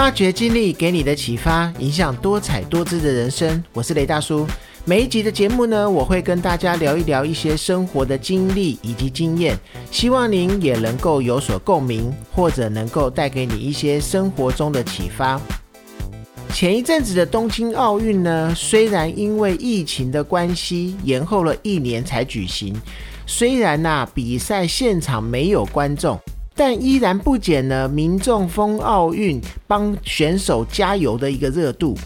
发掘经历给你的启发，影响多彩多姿的人生。我是雷大叔。每一集的节目呢，我会跟大家聊一聊一些生活的经历以及经验，希望您也能够有所共鸣，或者能够带给你一些生活中的启发。前一阵子的东京奥运呢，虽然因为疫情的关系延后了一年才举行，虽然呐比赛现场没有观众。但依然不减呢，民众封奥运帮选手加油的一个热度。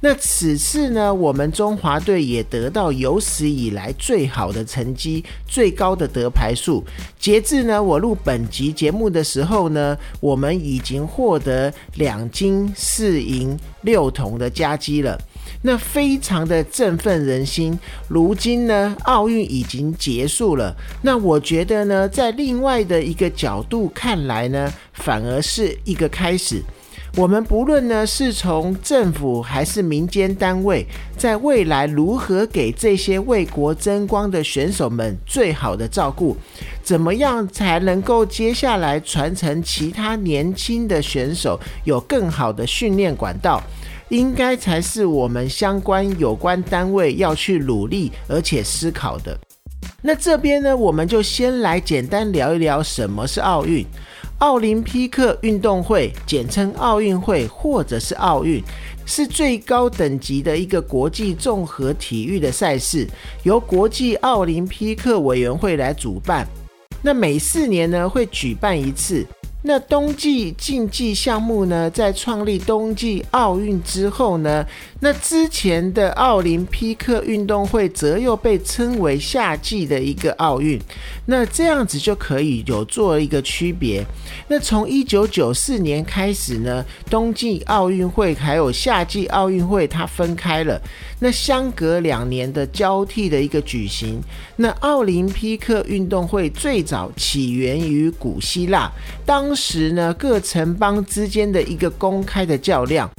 那此次呢，我们中华队也得到有史以来最好的成绩，最高的得牌数。截至呢，我录本集节目的时候呢，我们已经获得两金四银六铜的佳绩了。那非常的振奋人心。如今呢，奥运已经结束了。那我觉得呢，在另外的一个角度看来呢，反而是一个开始。我们不论呢是从政府还是民间单位，在未来如何给这些为国争光的选手们最好的照顾，怎么样才能够接下来传承其他年轻的选手有更好的训练管道？应该才是我们相关有关单位要去努力而且思考的。那这边呢，我们就先来简单聊一聊什么是奥运。奥林匹克运动会，简称奥运会或者是奥运，是最高等级的一个国际综合体育的赛事，由国际奥林匹克委员会来主办。那每四年呢会举办一次。那冬季竞技项目呢，在创立冬季奥运之后呢，那之前的奥林匹克运动会则又被称为夏季的一个奥运。那这样子就可以有做一个区别。那从一九九四年开始呢，冬季奥运会还有夏季奥运会它分开了，那相隔两年的交替的一个举行。那奥林匹克运动会最早起源于古希腊，当。时呢，各城邦之间的一个公开的较量。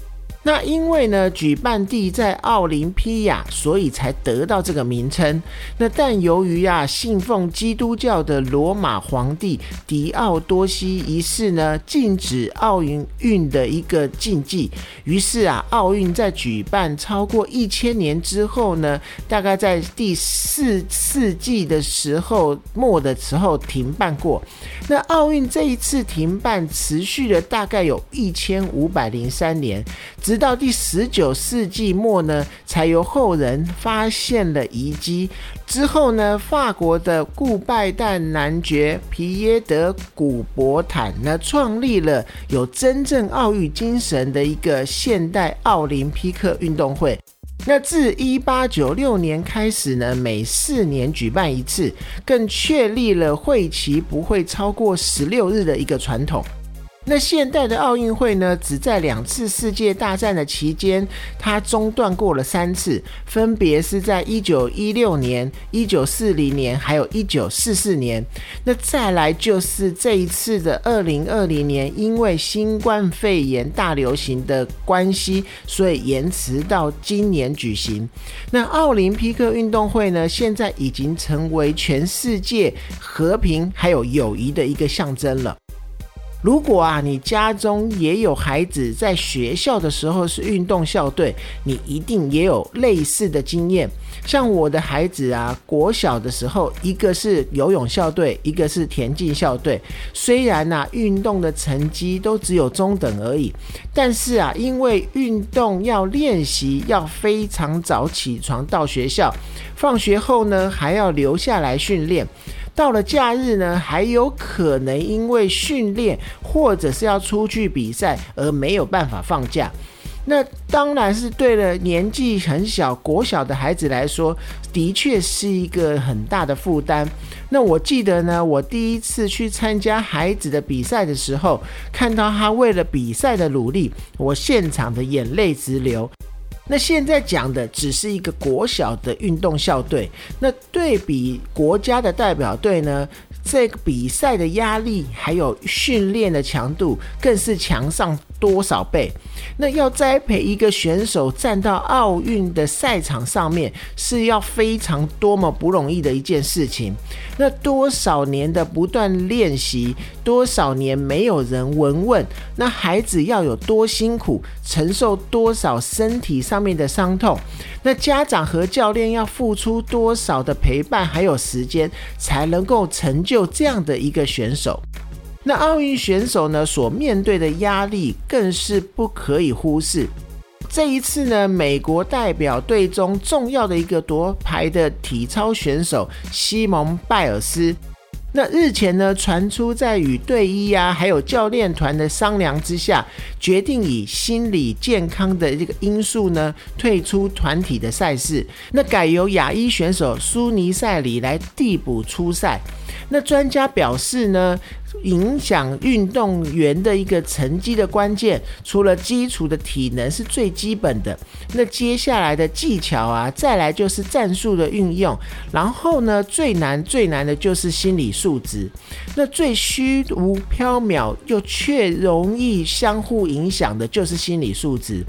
那因为呢，举办地在奥林匹亚，所以才得到这个名称。那但由于啊，信奉基督教的罗马皇帝狄奥多西一世呢，禁止奥运运的一个禁忌，于是啊，奥运在举办超过一千年之后呢，大概在第四世纪的时候末的时候停办过。那奥运这一次停办，持续了大概有一千五百零三年。直到第十九世纪末呢，才由后人发现了遗迹。之后呢，法国的顾拜旦男爵皮耶德古伯坦呢，创立了有真正奥运精神的一个现代奥林匹克运动会。那自一八九六年开始呢，每四年举办一次，更确立了会期不会超过十六日的一个传统。那现代的奥运会呢，只在两次世界大战的期间，它中断过了三次，分别是在一九一六年、一九四零年，还有一九四四年。那再来就是这一次的二零二零年，因为新冠肺炎大流行的关系，所以延迟到今年举行。那奥林匹克运动会呢，现在已经成为全世界和平还有友谊的一个象征了。如果啊，你家中也有孩子在学校的时候是运动校队，你一定也有类似的经验。像我的孩子啊，国小的时候，一个是游泳校队，一个是田径校队。虽然呐，运动的成绩都只有中等而已，但是啊，因为运动要练习，要非常早起床到学校，放学后呢还要留下来训练。到了假日呢，还有可能因为训练或者是要出去比赛而没有办法放假。那当然是对了，年纪很小国小的孩子来说，的确是一个很大的负担。那我记得呢，我第一次去参加孩子的比赛的时候，看到他为了比赛的努力，我现场的眼泪直流。那现在讲的只是一个国小的运动校队，那对比国家的代表队呢？这个比赛的压力还有训练的强度更是强上多少倍。那要栽培一个选手站到奥运的赛场上面，是要非常多么不容易的一件事情。那多少年的不断练习，多少年没有人闻问，那孩子要有多辛苦，承受多少身体上面的伤痛，那家长和教练要付出多少的陪伴还有时间，才能够成就这样的一个选手。那奥运选手呢所面对的压力更是不可以忽视。这一次呢，美国代表队中重要的一个夺牌的体操选手西蒙拜尔斯，那日前呢传出在与队医啊还有教练团的商量之下，决定以心理健康的这个因素呢退出团体的赛事，那改由亚裔选手苏尼塞里来递补出赛。那专家表示呢，影响运动员的一个成绩的关键，除了基础的体能是最基本的，那接下来的技巧啊，再来就是战术的运用，然后呢，最难最难的就是心理素质。那最虚无缥缈又却容易相互影响的，就是心理素质。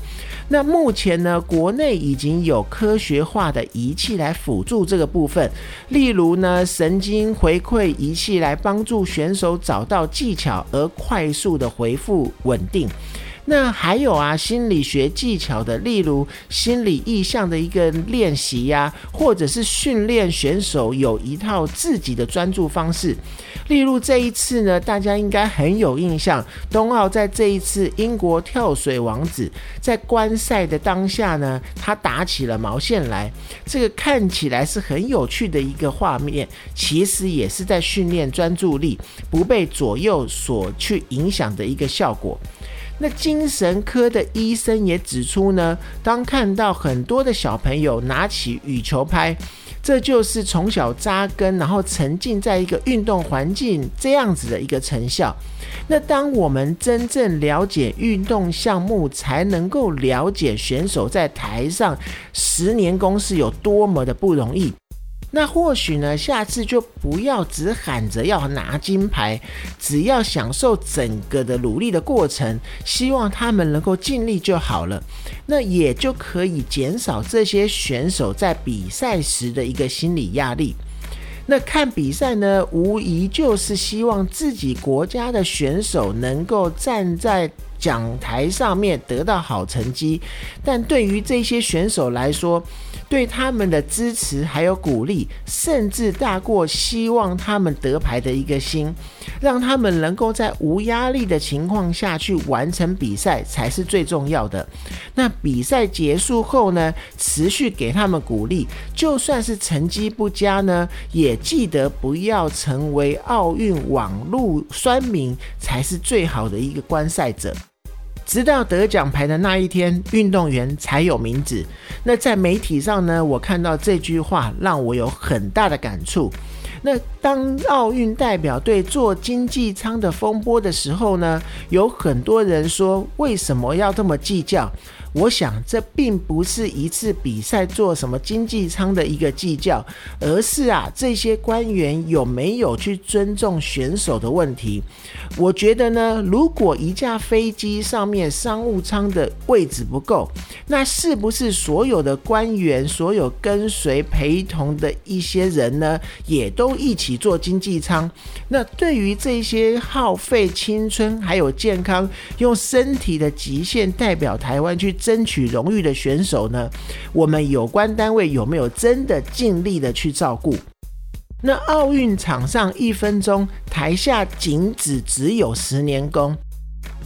那目前呢，国内已经有科学化的仪器来辅助这个部分，例如呢，神经回馈。仪器来帮助选手找到技巧而快速的回复稳定。那还有啊，心理学技巧的，例如心理意向的一个练习呀，或者是训练选手有一套自己的专注方式。例如这一次呢，大家应该很有印象，冬奥在这一次英国跳水王子在观赛的当下呢，他打起了毛线来，这个看起来是很有趣的一个画面，其实也是在训练专注力，不被左右所去影响的一个效果。那精神科的医生也指出呢，当看到很多的小朋友拿起羽球拍，这就是从小扎根，然后沉浸在一个运动环境这样子的一个成效。那当我们真正了解运动项目，才能够了解选手在台上十年功是有多么的不容易。那或许呢，下次就不要只喊着要拿金牌，只要享受整个的努力的过程，希望他们能够尽力就好了。那也就可以减少这些选手在比赛时的一个心理压力。那看比赛呢，无疑就是希望自己国家的选手能够站在。讲台上面得到好成绩，但对于这些选手来说，对他们的支持还有鼓励，甚至大过希望他们得牌的一个心，让他们能够在无压力的情况下去完成比赛才是最重要的。那比赛结束后呢，持续给他们鼓励，就算是成绩不佳呢，也记得不要成为奥运网络酸民，才是最好的一个观赛者。直到得奖牌的那一天，运动员才有名字。那在媒体上呢，我看到这句话，让我有很大的感触。那当奥运代表队做经济舱的风波的时候呢，有很多人说，为什么要这么计较？我想，这并不是一次比赛做什么经济舱的一个计较，而是啊，这些官员有没有去尊重选手的问题。我觉得呢，如果一架飞机上面商务舱的位置不够，那是不是所有的官员、所有跟随陪同的一些人呢，也都一起坐经济舱？那对于这些耗费青春还有健康，用身体的极限代表台湾去。争取荣誉的选手呢？我们有关单位有没有真的尽力的去照顾？那奥运场上一分钟，台下仅止只有十年功。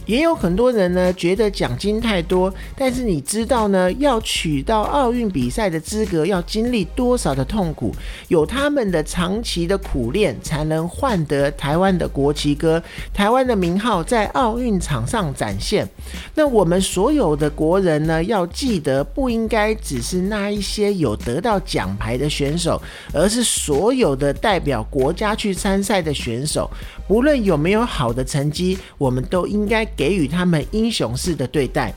也有很多人呢觉得奖金太多，但是你知道呢，要取到奥运比赛的资格，要经历多少的痛苦？有他们的长期的苦练，才能换得台湾的国旗歌，台湾的名号在奥运场上展现。那我们所有的国人呢，要记得，不应该只是那一些有得到奖牌的选手，而是所有的代表国家去参赛的选手，不论有没有好的成绩，我们都应该。给予他们英雄式的对待。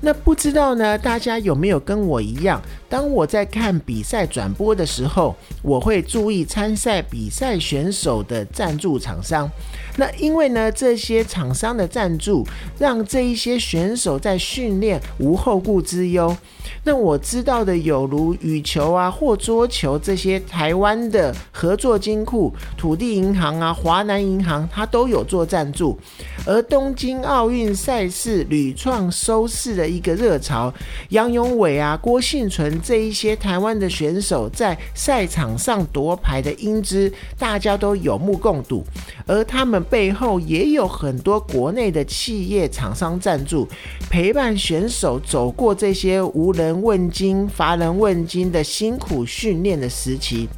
那不知道呢，大家有没有跟我一样？当我在看比赛转播的时候，我会注意参赛比赛选手的赞助厂商。那因为呢，这些厂商的赞助，让这一些选手在训练无后顾之忧。那我知道的有如羽球啊或桌球这些台湾的合作金库、土地银行啊、华南银行，它都有做赞助。而东京奥运赛事屡创收视的一个热潮，杨永伟啊、郭幸存这一些台湾的选手在赛场上夺牌的英姿，大家都有目共睹。而他们背后也有很多国内的企业厂商赞助，陪伴选手走过这些无人问津、乏人问津的辛苦训练的时期。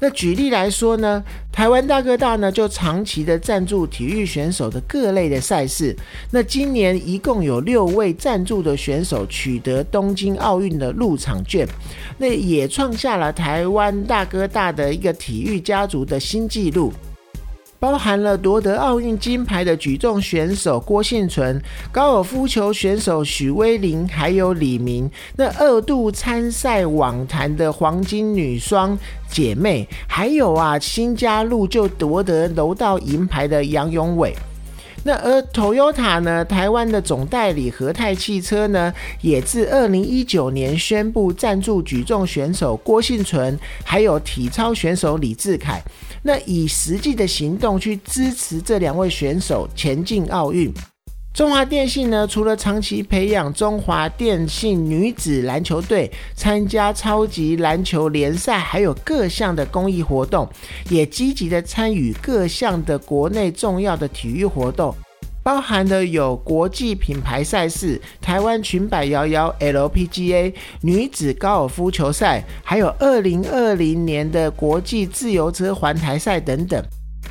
那举例来说呢，台湾大哥大呢就长期的赞助体育选手的各类的赛事。那今年一共有六位赞助的选手取得东京奥运的入场券，那也创下了台湾大哥大的一个体育家族的新纪录。包含了夺得奥运金牌的举重选手郭幸存、高尔夫球选手许威林，还有李明。那二度参赛网坛的黄金女双姐妹，还有啊新加入就夺得柔道银牌的杨永伟。那而 Toyota 呢，台湾的总代理和泰汽车呢，也自二零一九年宣布赞助举重选手郭幸存，还有体操选手李志凯。那以实际的行动去支持这两位选手前进奥运。中华电信呢，除了长期培养中华电信女子篮球队参加超级篮球联赛，还有各项的公益活动，也积极的参与各项的国内重要的体育活动。包含的有国际品牌赛事、台湾裙摆摇摇 LPGA 女子高尔夫球赛，还有二零二零年的国际自由车环台赛等等。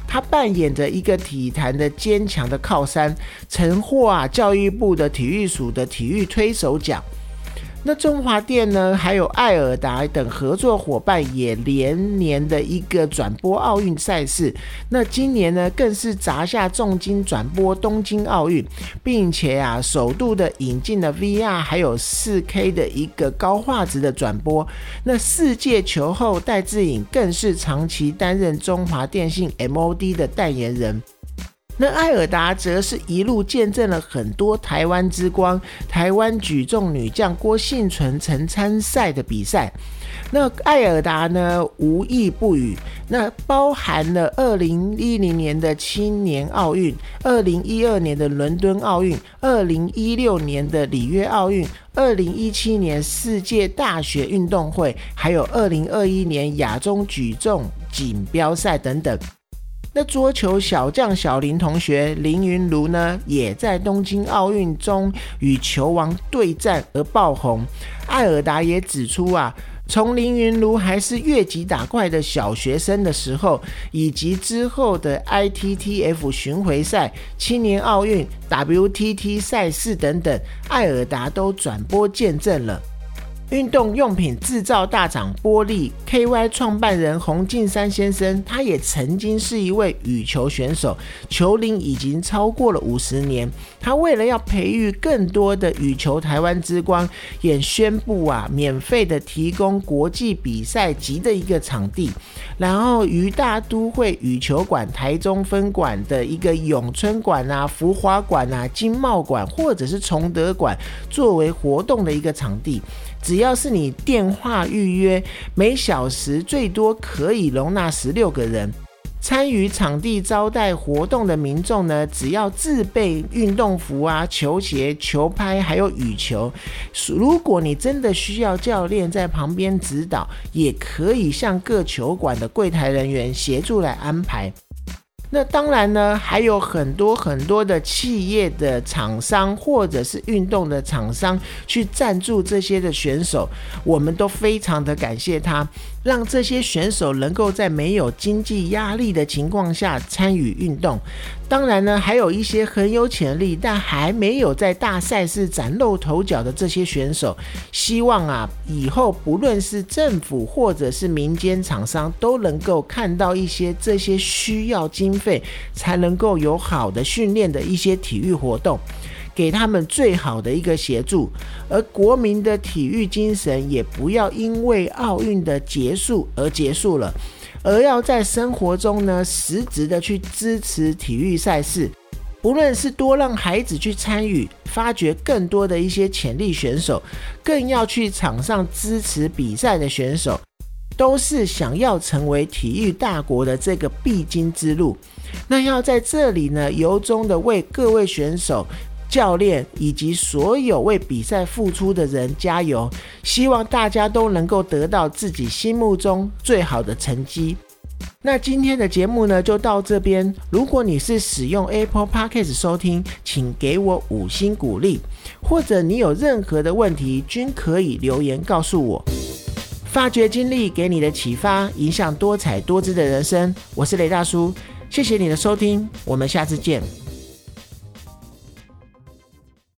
他扮演着一个体坛的坚强的靠山，曾获啊教育部的体育署的体育推手奖。那中华电呢，还有艾尔达等合作伙伴也连年的一个转播奥运赛事。那今年呢，更是砸下重金转播东京奥运，并且啊，首度的引进了 VR 还有 4K 的一个高画质的转播。那世界球后戴志颖更是长期担任中华电信 MOD 的代言人。那艾尔达则是一路见证了很多台湾之光，台湾举重女将郭幸存曾参赛的比赛。那艾尔达呢，无一不语。那包含了二零一零年的青年奥运，二零一二年的伦敦奥运，二零一六年的里约奥运，二零一七年世界大学运动会，还有二零二一年亚中举重锦标赛等等。那桌球小将小林同学林云如呢，也在东京奥运中与球王对战而爆红。艾尔达也指出啊，从林云如还是越级打怪的小学生的时候，以及之后的 ITTF 巡回赛、青年奥运、WTT 赛事等等，艾尔达都转播见证了。运动用品制造大厂玻璃 KY 创办人洪敬山先生，他也曾经是一位羽球选手，球龄已经超过了五十年。他为了要培育更多的羽球台湾之光，也宣布啊，免费的提供国际比赛级的一个场地，然后于大都会羽球馆台中分馆的一个永春馆啊、福华馆啊、经贸馆或者是崇德馆作为活动的一个场地。只要是你电话预约，每小时最多可以容纳十六个人。参与场地招待活动的民众呢，只要自备运动服啊、球鞋、球拍，还有羽球。如果你真的需要教练在旁边指导，也可以向各球馆的柜台人员协助来安排。那当然呢，还有很多很多的企业的厂商或者是运动的厂商去赞助这些的选手，我们都非常的感谢他。让这些选手能够在没有经济压力的情况下参与运动。当然呢，还有一些很有潜力但还没有在大赛事崭露头角的这些选手，希望啊，以后不论是政府或者是民间厂商，都能够看到一些这些需要经费才能够有好的训练的一些体育活动。给他们最好的一个协助。而国民的体育精神也不要因为奥运的结束而结束了，而要在生活中呢实质的去支持体育赛事。不论是多让孩子去参与，发掘更多的一些潜力选手，更要去场上支持比赛的选手，都是想要成为体育大国的这个必经之路。那要在这里呢，由衷的为各位选手、教练以及所有为比赛付出的人加油，希望大家都能够得到自己心目中最好的成绩。那今天的节目呢，就到这边。如果你是使用 Apple Podcast 收听，请给我五星鼓励，或者你有任何的问题，均可以留言告诉我。发掘经历给你的启发，影响多彩多姿的人生。我是雷大叔，谢谢你的收听，我们下次见。